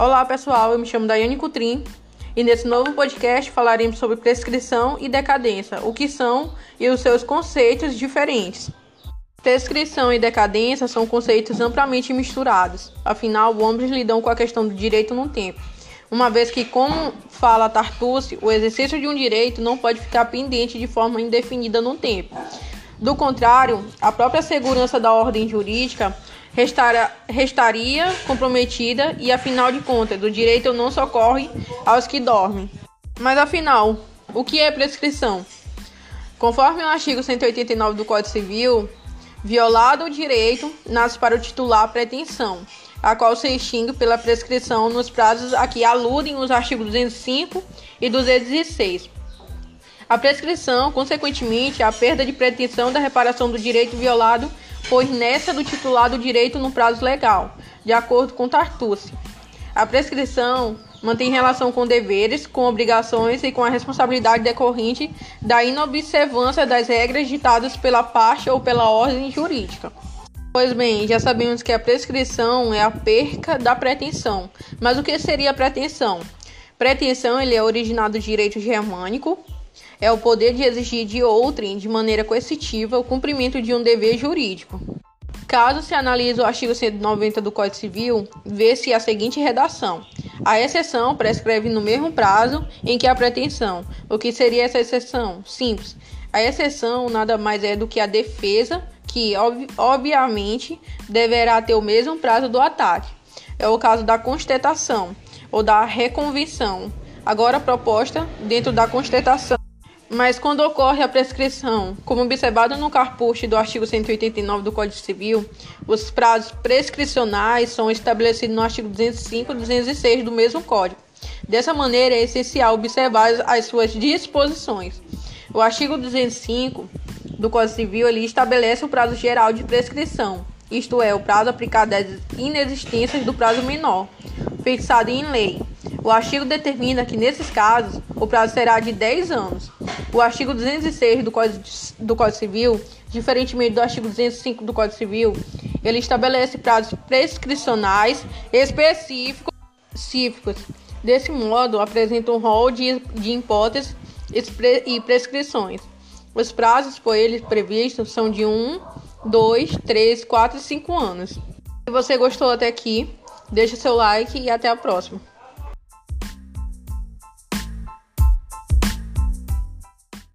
Olá pessoal, eu me chamo Daiane Cutrim e nesse novo podcast falaremos sobre prescrição e decadência, o que são e os seus conceitos diferentes. Prescrição e decadência são conceitos amplamente misturados, afinal, ambos lidam com a questão do direito no tempo, uma vez que, como fala Tartucci, o exercício de um direito não pode ficar pendente de forma indefinida no tempo. Do contrário, a própria segurança da ordem jurídica restara, restaria comprometida e, afinal de contas, o direito não socorre aos que dormem. Mas, afinal, o que é prescrição? Conforme o artigo 189 do Código Civil, violado o direito, nasce para o titular pretensão, a qual se extingue pela prescrição nos prazos a que aludem os artigos 205 e 216. A prescrição, consequentemente, é a perda de pretensão da reparação do direito violado por inércia do titular do direito no prazo legal, de acordo com Tartucci. A prescrição mantém relação com deveres, com obrigações e com a responsabilidade decorrente da inobservância das regras ditadas pela parte ou pela ordem jurídica. Pois bem, já sabemos que a prescrição é a perca da pretensão. Mas o que seria a pretensão? Pretensão ele é originado do direito germânico, é o poder de exigir de outrem, de maneira coercitiva, o cumprimento de um dever jurídico. Caso se analise o artigo 190 do Código Civil, vê-se a seguinte redação: a exceção prescreve no mesmo prazo em que a pretensão. O que seria essa exceção? Simples. A exceção nada mais é do que a defesa, que ob obviamente deverá ter o mesmo prazo do ataque. É o caso da constatação ou da reconvenção, agora proposta dentro da constatação. Mas quando ocorre a prescrição, como observado no carpuche do artigo 189 do Código Civil, os prazos prescricionais são estabelecidos no artigo 205 e 206 do mesmo Código. Dessa maneira, é essencial observar as suas disposições. O artigo 205 do Código Civil ele estabelece o prazo geral de prescrição, isto é, o prazo aplicado às inexistências do prazo menor, fixado em lei. O artigo determina que, nesses casos, o prazo será de 10 anos. O artigo 206 do Código, do Código Civil, diferentemente do artigo 205 do Código Civil, ele estabelece prazos prescricionais específicos. Desse modo, apresenta um rol de, de hipóteses e prescrições. Os prazos por eles previstos são de 1, 2, 3, 4 e 5 anos. Se você gostou até aqui, deixe seu like e até a próxima.